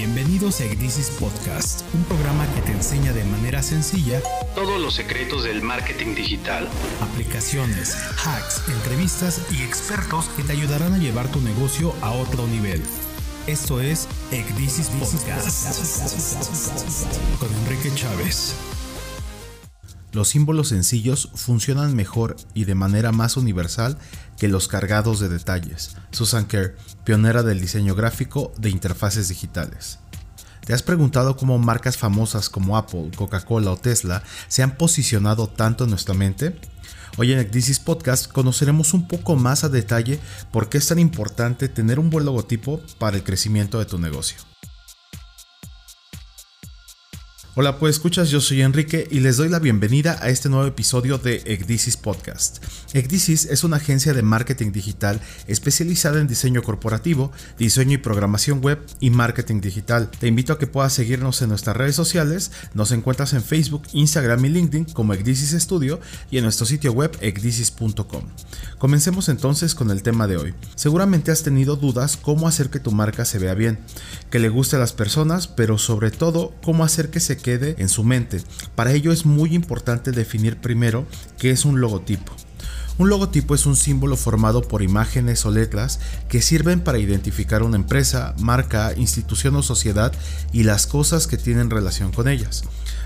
Bienvenidos a Egdisis Podcast, un programa que te enseña de manera sencilla todos los secretos del marketing digital, aplicaciones, hacks, entrevistas y expertos que te ayudarán a llevar tu negocio a otro nivel. Esto es Egdisis Podcast con Enrique Chávez. Los símbolos sencillos funcionan mejor y de manera más universal que los cargados de detalles. Susan Kerr, pionera del diseño gráfico de interfaces digitales. ¿Te has preguntado cómo marcas famosas como Apple, Coca-Cola o Tesla se han posicionado tanto en nuestra mente? Hoy en Ecdisis Podcast conoceremos un poco más a detalle por qué es tan importante tener un buen logotipo para el crecimiento de tu negocio. Hola, pues escuchas, yo soy Enrique y les doy la bienvenida a este nuevo episodio de Ecdisis Podcast. Ecdisis es una agencia de marketing digital especializada en diseño corporativo, diseño y programación web y marketing digital. Te invito a que puedas seguirnos en nuestras redes sociales, nos encuentras en Facebook, Instagram y LinkedIn como Ecdisis Studio y en nuestro sitio web ecdisis.com. Comencemos entonces con el tema de hoy. Seguramente has tenido dudas cómo hacer que tu marca se vea bien, que le guste a las personas, pero sobre todo cómo hacer que se quede en su mente. Para ello es muy importante definir primero qué es un logotipo. Un logotipo es un símbolo formado por imágenes o letras que sirven para identificar una empresa, marca, institución o sociedad y las cosas que tienen relación con ellas.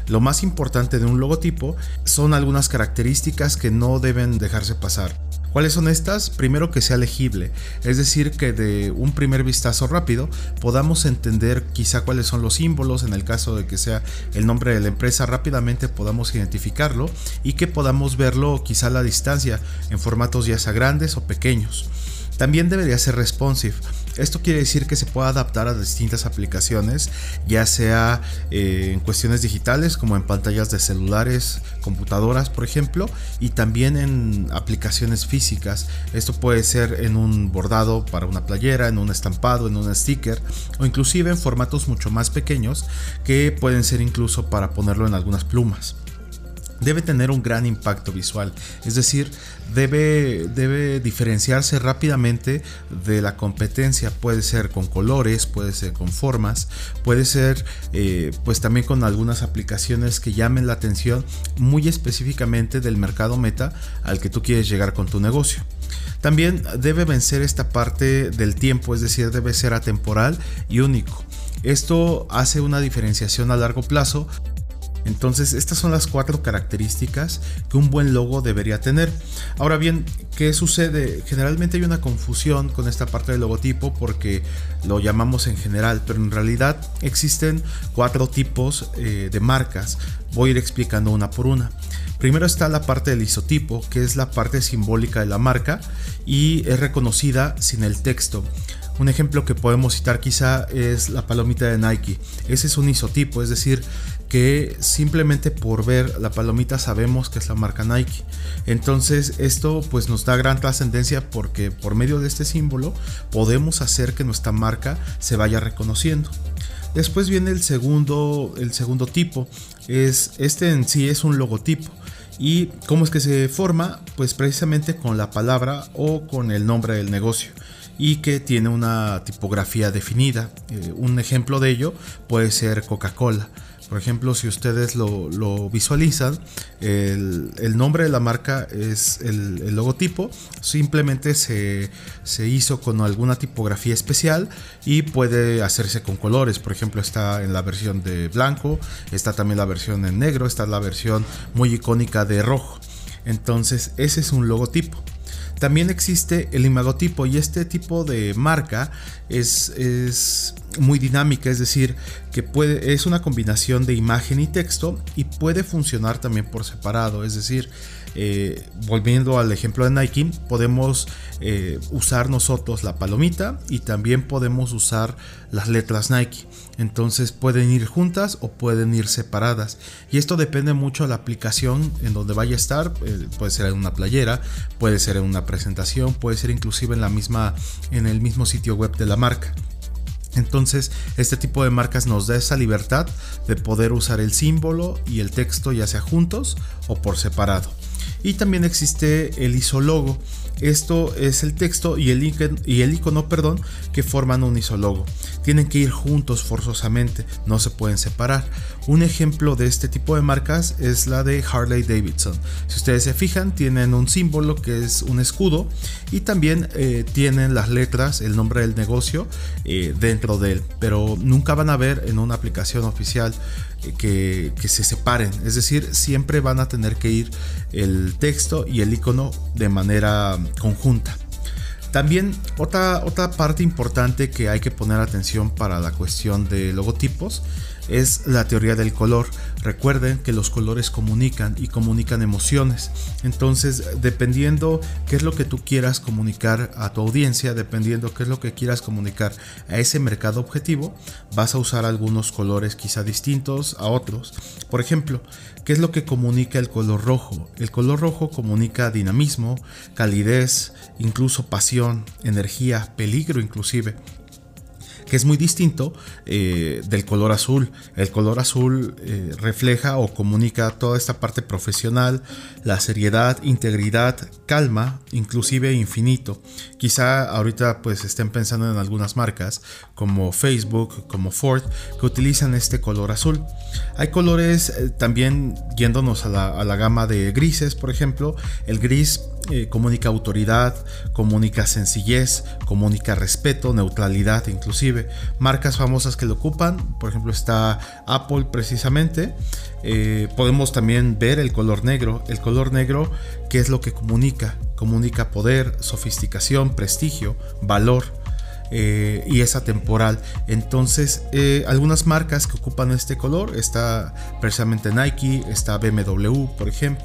Lo más importante de un logotipo son algunas características que no deben dejarse pasar. ¿Cuáles son estas? Primero que sea legible, es decir, que de un primer vistazo rápido podamos entender quizá cuáles son los símbolos, en el caso de que sea el nombre de la empresa, rápidamente podamos identificarlo y que podamos verlo quizá a la distancia en formatos ya sea grandes o pequeños. También debería ser responsive. Esto quiere decir que se pueda adaptar a distintas aplicaciones, ya sea eh, en cuestiones digitales como en pantallas de celulares, computadoras, por ejemplo, y también en aplicaciones físicas. Esto puede ser en un bordado para una playera, en un estampado, en un sticker o inclusive en formatos mucho más pequeños que pueden ser incluso para ponerlo en algunas plumas debe tener un gran impacto visual, es decir, debe, debe diferenciarse rápidamente de la competencia, puede ser con colores, puede ser con formas, puede ser eh, pues también con algunas aplicaciones que llamen la atención muy específicamente del mercado meta al que tú quieres llegar con tu negocio. También debe vencer esta parte del tiempo, es decir, debe ser atemporal y único. Esto hace una diferenciación a largo plazo entonces, estas son las cuatro características que un buen logo debería tener. Ahora bien, ¿qué sucede? Generalmente hay una confusión con esta parte del logotipo porque lo llamamos en general, pero en realidad existen cuatro tipos eh, de marcas. Voy a ir explicando una por una. Primero está la parte del isotipo, que es la parte simbólica de la marca y es reconocida sin el texto. Un ejemplo que podemos citar quizá es la palomita de Nike. Ese es un isotipo, es decir, que simplemente por ver la palomita sabemos que es la marca Nike. Entonces esto pues nos da gran trascendencia porque por medio de este símbolo podemos hacer que nuestra marca se vaya reconociendo. Después viene el segundo, el segundo tipo, es este en sí es un logotipo. ¿Y cómo es que se forma? Pues precisamente con la palabra o con el nombre del negocio y que tiene una tipografía definida. Eh, un ejemplo de ello puede ser Coca-Cola. Por ejemplo, si ustedes lo, visualizan, el, nombre de la marca es el, logotipo. Simplemente se, hizo con alguna tipografía especial y puede hacerse con colores. Por ejemplo, está en la versión de blanco, está también la versión en negro, está la versión muy icónica de rojo. Entonces, ese es un logotipo. También existe el imagotipo y este tipo de marca es, es muy dinámica, es decir, que puede, es una combinación de imagen y texto y puede funcionar también por separado, es decir, eh, volviendo al ejemplo de Nike, podemos eh, usar nosotros la palomita y también podemos usar las letras Nike. Entonces pueden ir juntas o pueden ir separadas. Y esto depende mucho de la aplicación en donde vaya a estar. Eh, puede ser en una playera, puede ser en una presentación, puede ser inclusive en la misma, en el mismo sitio web de la marca. Entonces, este tipo de marcas nos da esa libertad de poder usar el símbolo y el texto ya sea juntos o por separado. Y también existe el isólogo. Esto es el texto y el, icono perdón, que forman un isólogo. Tienen que ir juntos forzosamente, no se pueden separar. Un ejemplo de este tipo de marcas es la de Harley Davidson. Si ustedes se fijan, tienen un símbolo que es un escudo y también eh, tienen las letras, el nombre del negocio eh, dentro de él, pero nunca van a ver en una aplicación oficial que, que, se separen, es decir, siempre van a tener que ir el texto y el icono de manera conjunta. También otra, otra parte importante que hay que poner atención para la cuestión de logotipos es la teoría del color. Recuerden que los colores comunican y comunican emociones. Entonces, dependiendo qué es lo que tú quieras comunicar a tu audiencia, dependiendo qué es lo que quieras comunicar a ese mercado objetivo, vas a usar algunos colores quizá distintos a otros. Por ejemplo, ¿qué es lo que comunica el color rojo? El color rojo comunica dinamismo, calidez, incluso pasión, energía, peligro inclusive que es muy distinto eh, del color azul. El color azul eh, refleja o comunica toda esta parte profesional, la seriedad, integridad, calma, inclusive infinito. Quizá ahorita pues estén pensando en algunas marcas como Facebook, como Ford, que utilizan este color azul. Hay colores eh, también yéndonos a la, a la, gama de grises, por ejemplo. El gris comunica autoridad, comunica sencillez, comunica respeto, neutralidad inclusive. Marcas famosas que lo ocupan, por ejemplo está Apple precisamente. Eh, podemos también ver el color negro. El color negro, ¿qué es lo que comunica? Comunica poder, sofisticación, prestigio, valor. Eh, y es atemporal. Entonces, eh, algunas marcas que ocupan este color, está precisamente Nike, está BMW, por ejemplo.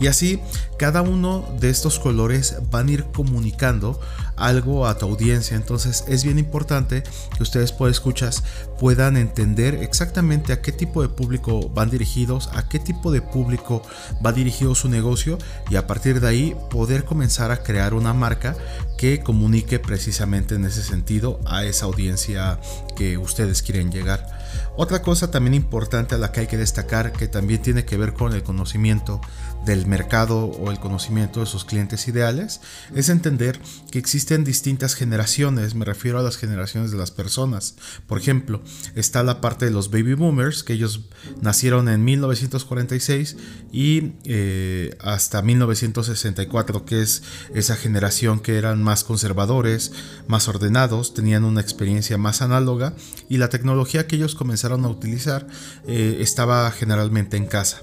Y así, cada uno de estos colores van a ir comunicando algo a tu audiencia. Entonces, es bien importante que ustedes, por escuchas, puedan entender exactamente a qué tipo de público van dirigidos, a qué tipo de público va dirigido su negocio y a partir de ahí poder comenzar a crear una marca que comunique precisamente en ese sentido a esa audiencia que ustedes quieren llegar. Otra cosa también importante a la que hay que destacar que también tiene que ver con el conocimiento del mercado o el conocimiento de sus clientes ideales es entender que existen distintas generaciones, me refiero a las generaciones de las personas. Por ejemplo, está la parte de los baby boomers, que ellos nacieron en 1946 y eh, hasta 1964, que es esa generación que eran más conservadores, más ordenados, tenían una experiencia más análoga y la tecnología que ellos comenzaron a utilizar eh, estaba generalmente en casa.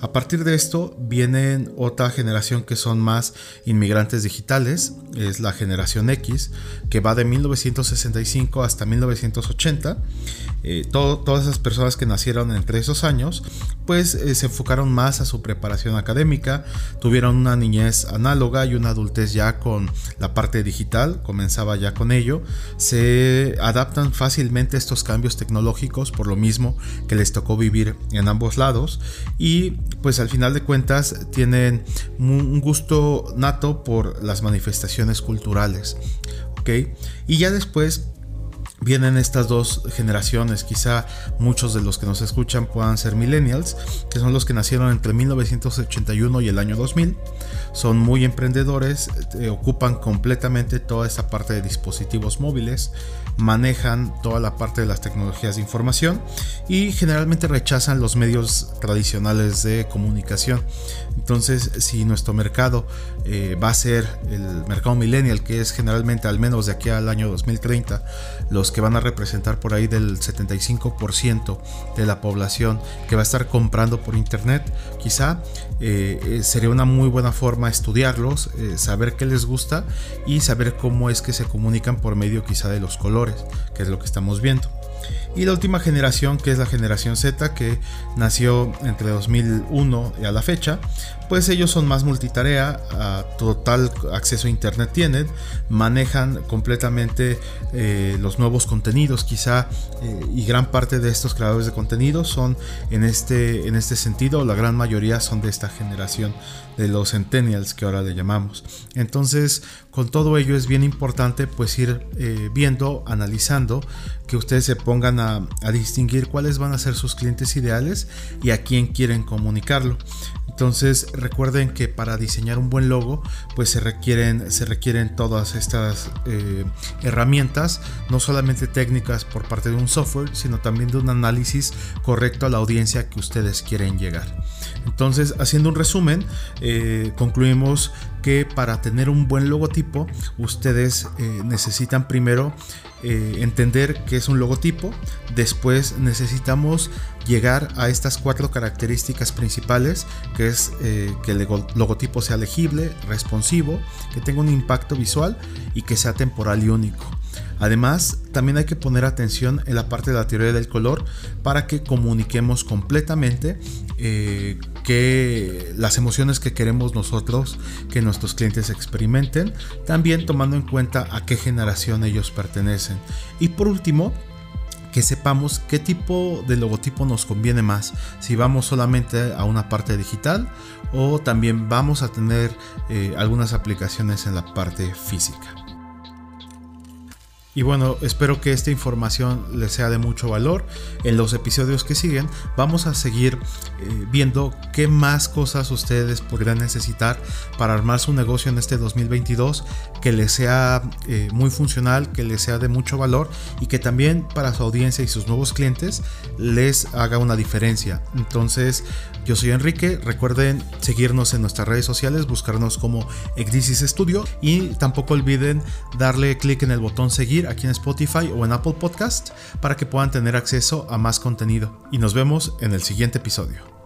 A partir de esto vienen otra generación que son más inmigrantes digitales, es la generación X, que va de 1965 hasta 1980. Eh, todas esas personas que nacieron entre esos años, pues eh, se enfocaron más a su preparación académica, tuvieron una niñez análoga y una adultez ya con la parte digital, comenzaba ya con ello, se adaptan fácilmente a estos cambios tecnológicos por lo mismo que les tocó vivir en ambos lados y pues al final de cuentas tienen un gusto nato por las manifestaciones culturales. Y ya después vienen estas dos generaciones, quizá muchos de los que nos escuchan puedan ser millennials, que son los que nacieron entre 1981 y el año 2000, son muy emprendedores, eh, ocupan completamente toda esta parte de dispositivos móviles, manejan toda la parte de las tecnologías de información y generalmente rechazan los medios tradicionales de comunicación. Entonces, si nuestro mercado eh, va a ser el mercado millennial, que es generalmente al menos de aquí al año 2030, los que van a representar por ahí del 75% de la población que va a estar comprando por internet, quizá eh, eh, sería una muy buena forma estudiarlos, saber qué les gusta y saber cómo es que se comunican por medio quizá de los colores, que es lo que estamos viendo. Y la última generación, que es la generación Z, que nació entre 2001 y a la fecha, pues ellos son más multitarea, total acceso a Internet tienen, manejan completamente eh, los nuevos contenidos quizá, eh, y gran parte de estos creadores de contenido son en este, en este sentido, la gran mayoría son de esta generación de los centennials que ahora le llamamos. Entonces, con todo ello es bien importante pues ir eh, viendo, analizando, que ustedes se pongan a, distinguir cuáles van a ser sus clientes ideales y a quién quieren comunicarlo. Entonces recuerden que para diseñar un buen logo pues se requieren, se requieren todas estas eh, herramientas, no solamente técnicas por parte de un software, sino también de un análisis correcto a la audiencia que ustedes quieren llegar. Entonces haciendo un resumen, eh, concluimos que para tener un buen logotipo ustedes eh, necesitan primero eh, entender qué es un logotipo, después necesitamos llegar a estas cuatro características principales, que es eh, que el logotipo sea legible, responsivo, que tenga un impacto visual y que sea temporal y único. Además, también hay que poner atención en la parte de la teoría del color para que comuniquemos completamente eh, que las emociones que queremos nosotros que nuestros clientes experimenten, también tomando en cuenta a qué generación ellos pertenecen. Y por último, que sepamos qué tipo de logotipo nos conviene más, si vamos solamente a una parte digital o también vamos a tener eh, algunas aplicaciones en la parte física. Y bueno, espero que esta información les sea de mucho valor. En los episodios que siguen vamos a seguir eh, viendo qué más cosas ustedes podrían necesitar para armar su negocio en este 2022 que les sea eh, muy funcional, que les sea de mucho valor y que también para su audiencia y sus nuevos clientes les haga una diferencia. Entonces, yo soy Enrique, recuerden seguirnos en nuestras redes sociales, buscarnos como Exdisis Studio y tampoco olviden darle clic en el botón seguir aquí en Spotify o en Apple Podcast para que puedan tener acceso a más contenido. Y nos vemos en el siguiente episodio.